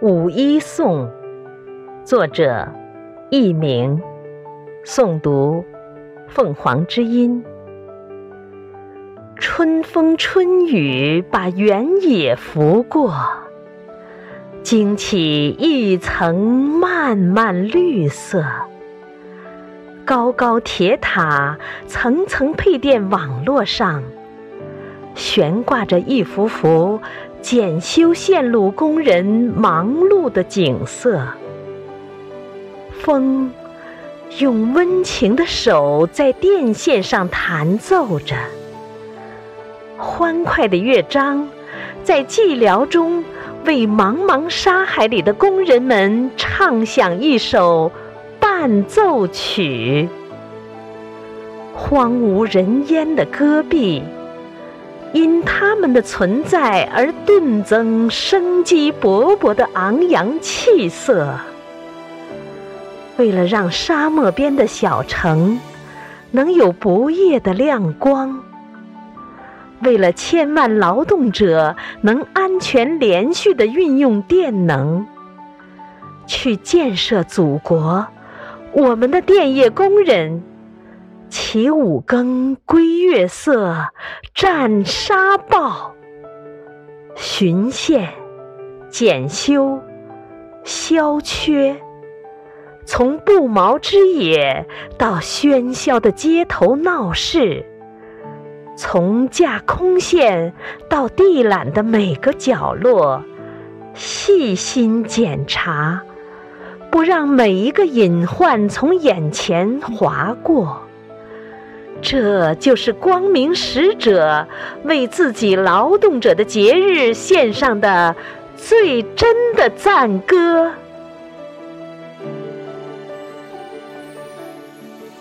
五一颂，作者佚名，诵读凤凰之音。春风春雨把原野拂过，惊起一层漫漫绿色。高高铁塔，层层配电网络上，悬挂着一幅幅检修线路工人忙碌的景色。风用温情的手在电线上弹奏着，欢快的乐章在寂寥中为茫茫沙海里的工人们唱响一首。伴奏曲，荒无人烟的戈壁，因他们的存在而顿增生机勃勃的昂扬气色。为了让沙漠边的小城能有不夜的亮光，为了千万劳动者能安全连续的运用电能，去建设祖国。我们的电业工人，起五更归月色，战沙暴，巡线、检修、消缺，从不毛之野到喧嚣的街头闹市，从架空线到地缆的每个角落，细心检查。不让每一个隐患从眼前划过，这就是光明使者为自己劳动者的节日献上的最真的赞歌。